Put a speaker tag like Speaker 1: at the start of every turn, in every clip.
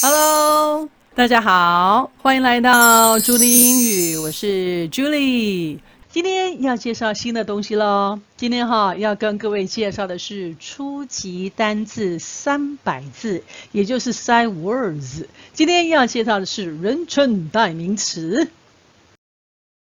Speaker 1: Hello，大家好，欢迎来到朱莉英语，我是 Julie。今天要介绍新的东西喽。今天哈要跟各位介绍的是初级单字三百字，也就是 Say Words。今天要介绍的是人称代名词。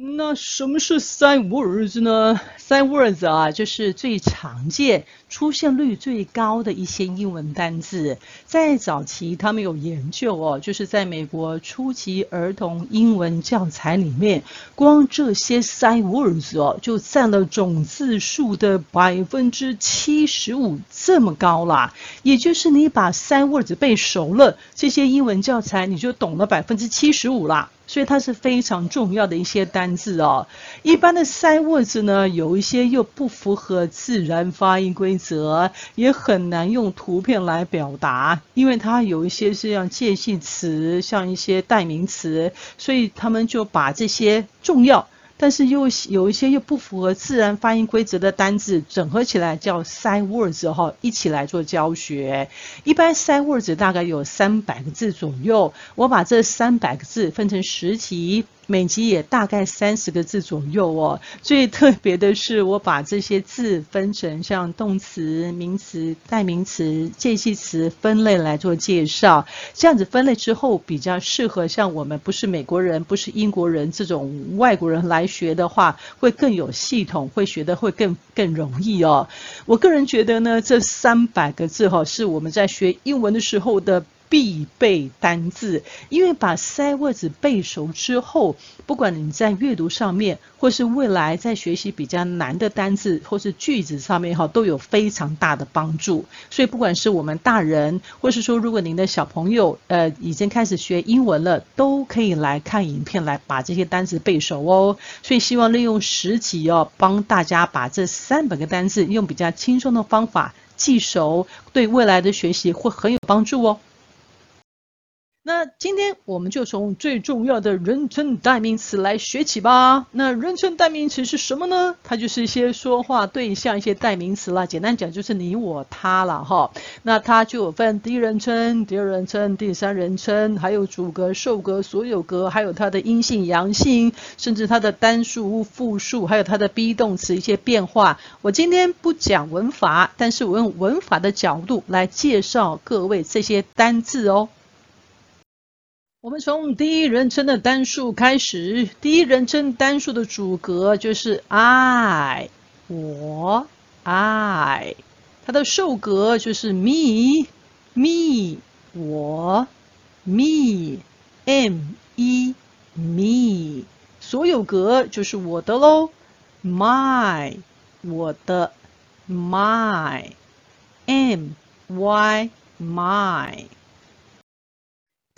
Speaker 1: 那什么是 Sight Words 呢？Sight Words 啊，就是最常见、出现率最高的一些英文单字。在早期，他们有研究哦，就是在美国初级儿童英文教材里面，光这些 Sight Words 哦，就占了总字数的百分之七十五，这么高啦。也就是你把 Sight Words 背熟了，这些英文教材你就懂了百分之七十五啦。所以它是非常重要的一些单字哦。一般的塞 words 呢，有一些又不符合自然发音规则，也很难用图片来表达，因为它有一些是像介系词，像一些代名词，所以他们就把这些重要。但是又有一些又不符合自然发音规则的单字整合起来叫 sign words 哈，一起来做教学。一般 sign words 大概有三百个字左右，我把这三百个字分成十题。每集也大概三十个字左右哦。最特别的是，我把这些字分成像动词、名词、代名词、介系词分类来做介绍。这样子分类之后，比较适合像我们不是美国人、不是英国人这种外国人来学的话，会更有系统，会学得会更更容易哦。我个人觉得呢，这三百个字哈，是我们在学英文的时候的。必备单字，因为把这些 words 背熟之后，不管你在阅读上面，或是未来在学习比较难的单字或是句子上面哈，都有非常大的帮助。所以不管是我们大人，或是说如果您的小朋友呃已经开始学英文了，都可以来看影片来把这些单词背熟哦。所以希望利用十集哦，帮大家把这三百个单字用比较轻松的方法记熟，对未来的学习会很有帮助哦。那今天我们就从最重要的人称代名词来学起吧。那人称代名词是什么呢？它就是一些说话对象，一些代名词啦。简单讲就是你、我、他了哈。那它就有分第一人称、第二人称、第三人称，还有主格、受格、所有格，还有它的阴性、阳性，甚至它的单数、复数，还有它的 be 动词一些变化。我今天不讲文法，但是我用文法的角度来介绍各位这些单字哦。我们从第一人称的单数开始。第一人称单数的主格就是 I，我，I。它的受格就是 me，me，我，me，me，me。所有格就是我的喽，my，我的，my，my，my。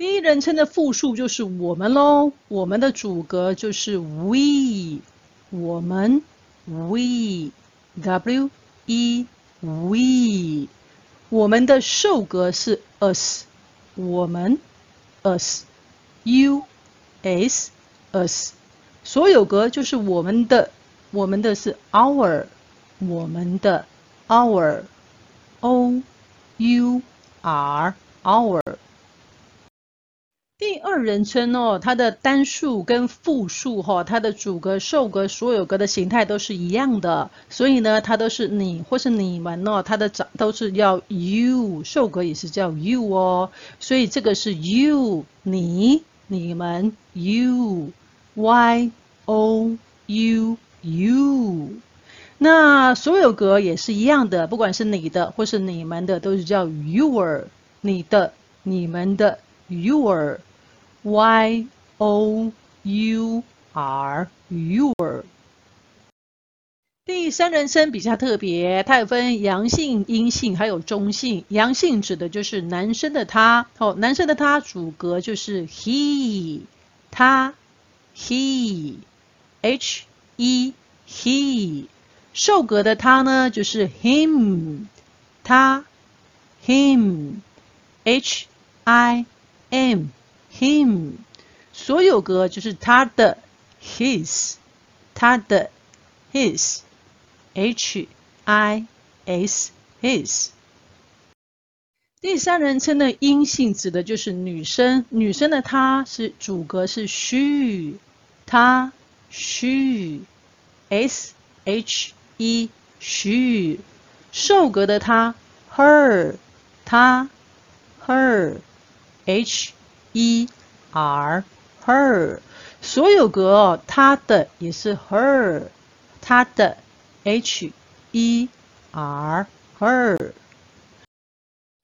Speaker 1: 第一人称的复数就是我们喽，我们的主格就是 we，我们 we，W-E-We，我们的受格是 us，我们 us，U-S-us，所有格就是我们的，我们的是 our，我们的 our，O-U-R，our。第二人称哦，它的单数跟复数哈，它的主格、受格、所有格的形态都是一样的，所以呢，它都是你或是你们哦，它的长都是要 you，受格也是叫 you 哦，所以这个是 you，你、你们 you，y o u u，那所有格也是一样的，不管是你的或是你们的，都是叫 your，你的、你们的 your。Y O U R your。第三人称比较特别，它有分阳性、阴性，还有中性。阳性指的就是男生的他，哦，男生的他主格就是 he，他，he，H E he。受格的他呢，就是 him，他，him，H I M。him，所有格就是他的，his，他的，his，h i s his。第三人称的阴性指的就是女生，女生的她是主格是 she，她 she，s h e she，受格的她 her，她 her，h e r her，所有格它的也是 her，它的 h e r her。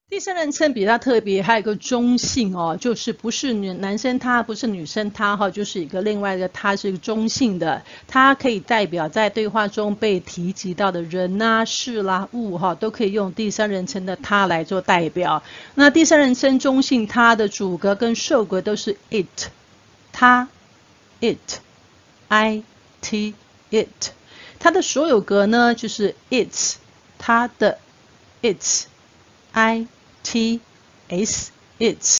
Speaker 1: 第三人称比较特别，还有一个中性哦，就是不是女男生他，不是女生她哈，就是一个另外一个他是一个中性的，它可以代表在对话中被提及到的人呐、事啦、物哈，都可以用第三人称的他来做代表。那第三人称中性，它的主格跟受格都是 it，它，it，i t it，它的所有格呢就是 its，它的 its，i。T S its。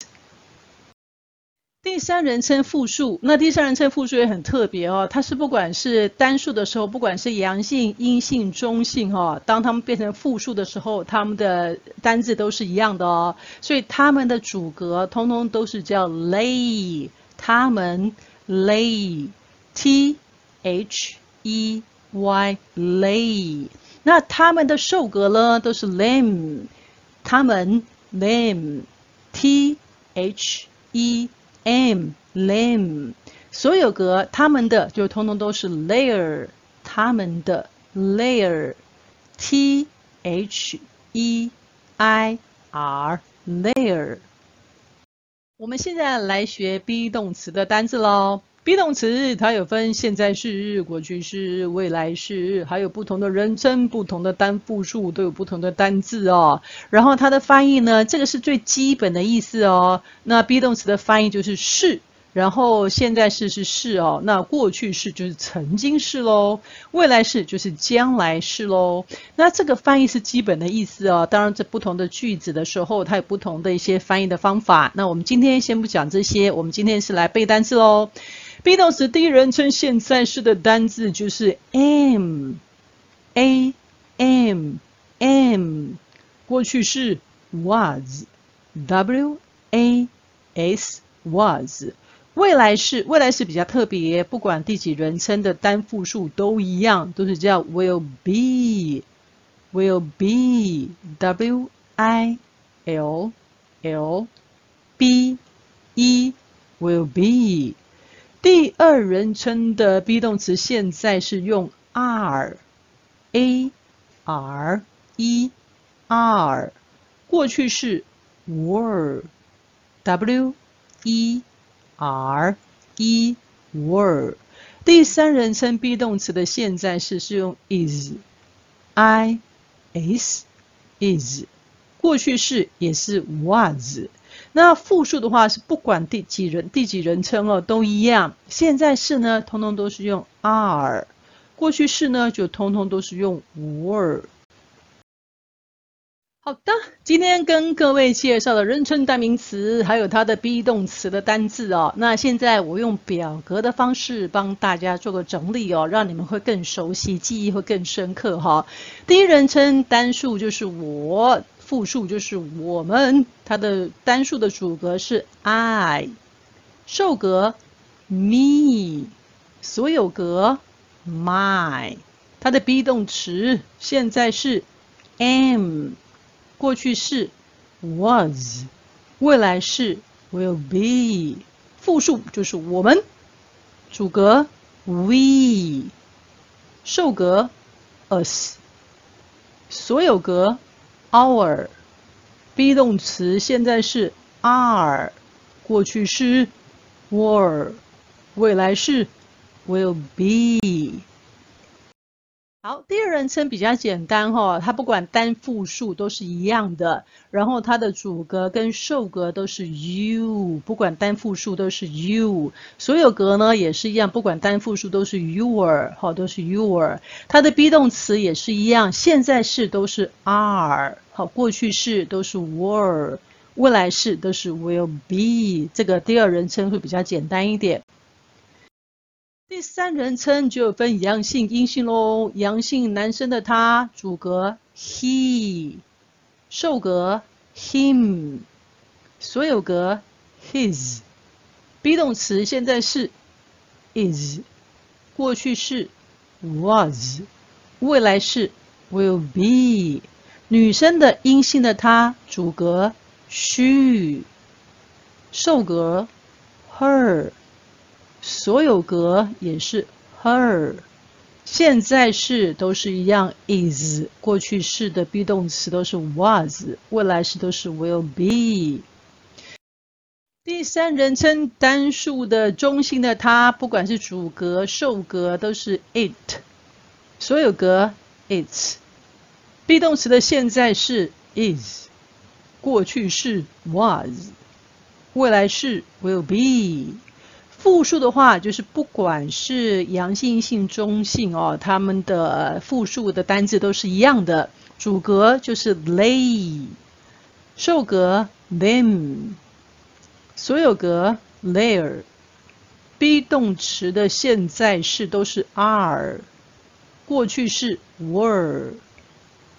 Speaker 1: 第三人称复数，那第三人称复数也很特别哦，它是不管是单数的时候，不管是阳性、阴性、中性哦，当它们变成复数的时候，它们的单字都是一样的哦，所以它们的主格通通都是叫 lay，它们 lay，T H E Y lay，那它们的受格呢都是 them，它们。them, t h e m, them，所有格他们的就通通都是 layer，他们的 layer, t h e i r, layer。我们现在来学 be 动词的单字喽。 Be 动词它有分现在式、过去式、未来式，还有不同的人称、不同的单复数都有不同的单字哦。然后它的翻译呢，这个是最基本的意思哦。那 be 动词的翻译就是是，然后现在式是是哦，那过去式就是曾经是喽，未来式就是将来式喽。那这个翻译是基本的意思哦。当然，在不同的句子的时候，它有不同的一些翻译的方法。那我们今天先不讲这些，我们今天是来背单词喽。Be 动词第一人称现在式的单字就是 am，a m am，过去式 was，w a s was，未来式未来式比较特别，不管第几人称的单复数都一样，都是叫 will be，will be，w i l l b e will be。第二人称的 be 动词现在是用 are，a r e r，过去式 were，w e r e were。第三人称 be 动词的现在式是用 is，i s is，过去式也是 was。那复数的话是不管第几人第几人称哦都一样，现在式呢通通都是用 are，过去式呢就通通都是用 were。好的，今天跟各位介绍的人称代名词还有它的 be 动词的单字哦，那现在我用表格的方式帮大家做个整理哦，让你们会更熟悉，记忆会更深刻哈、第一人称单数就是我。复数就是我们，它的单数的主格是 I，受格 me，所有格 my，它的 be 动词现在是 am，过去式 was，未来式 will be，复数就是我们，主格 we，受格 us，所有格。Our be 动词现在是 are，过去式 were，未来式 will be。好，第二人称比较简单哈，它不管单复数都是一样的，然后它的主格跟受格都是 you，不管单复数都是 you，所有格呢也是一样，不管单复数都是 your，好，都是 your。它的 be 动词也是一样，现在式都是 are，好，过去式都是 were，未来式都是 will be。这个第二人称会比较简单一点。第三人称就分阳性、阴性喽。阳性男生的他，主格 he，受格 him，所有格 his。be 动词现在式 is，过去式 was，未来式 will be。女生的阴性的她，主格 she，受格 her，所有格也是 her。现在式都是一样，is 过去式的 be 动词都是 was，未来式都是 will be。第三人称单数的中性的它，不管是主格、受格都是 it，所有格 its。be 动词的现在式 is，过去式 was，未来式 will be。复数的话，就是不管是阳性、阴性、中性哦，它们的复数的单字都是一样的。主格就是 they，受格 them，所有格 their。be 动词的现在式都是 are，过去式 were，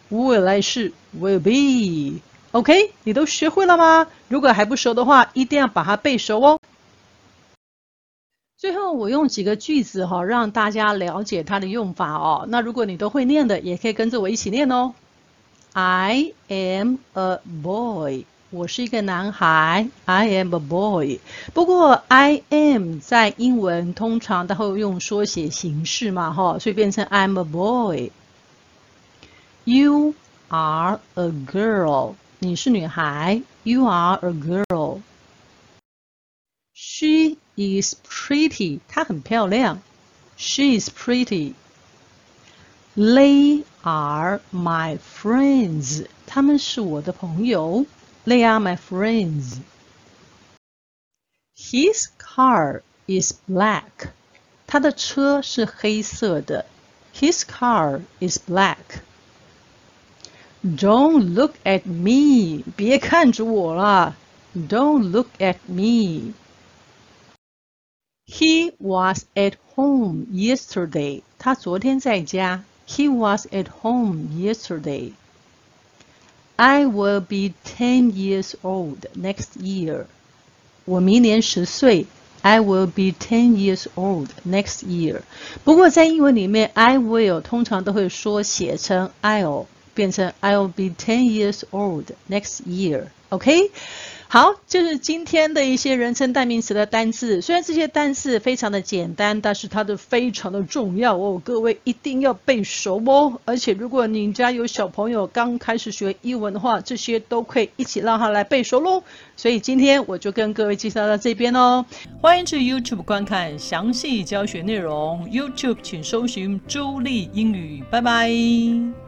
Speaker 1: 未来式 will be。OK，你都学会了吗？如果还不熟的话，一定要把它背熟哦。那，我用几个句子哈，让大家了解它的用法哦。那如果你都会念的，也可以跟着我一起念哦。I am a boy，我是一个男孩。I am a boy。不过，I am 在英文通常都会用缩写形式嘛，哈，所以变成 I'm a boy。You are a girl，你是女孩。You are a girl。She is pretty，她很漂亮。She is pretty. They are my friends，他们是我的朋友。They are my friends. His car is black，他的车是黑色的。His car is black. Don't look at me，别看着我了。Don't look at me。 He was at home yesterday. 他昨天在家。He was at home yesterday. I will be ten years old next year. 我明年十岁。I will be ten years old next year. 不过在英文里面，I will 通常都会缩写成 I'll，变成 I'll be ten years old next year. OK？好，就是今天的一些人称代名词的单字。虽然这些单字非常的简单，但是它的非常的重要哦，各位一定要背熟哦。而且如果你家有小朋友刚开始学英文的话，这些都可以一起让他来背熟喽。所以今天我就跟各位介绍到这边哦。欢迎去 YouTube 观看详细教学内容，YouTube 请搜寻朱俐英语，拜拜。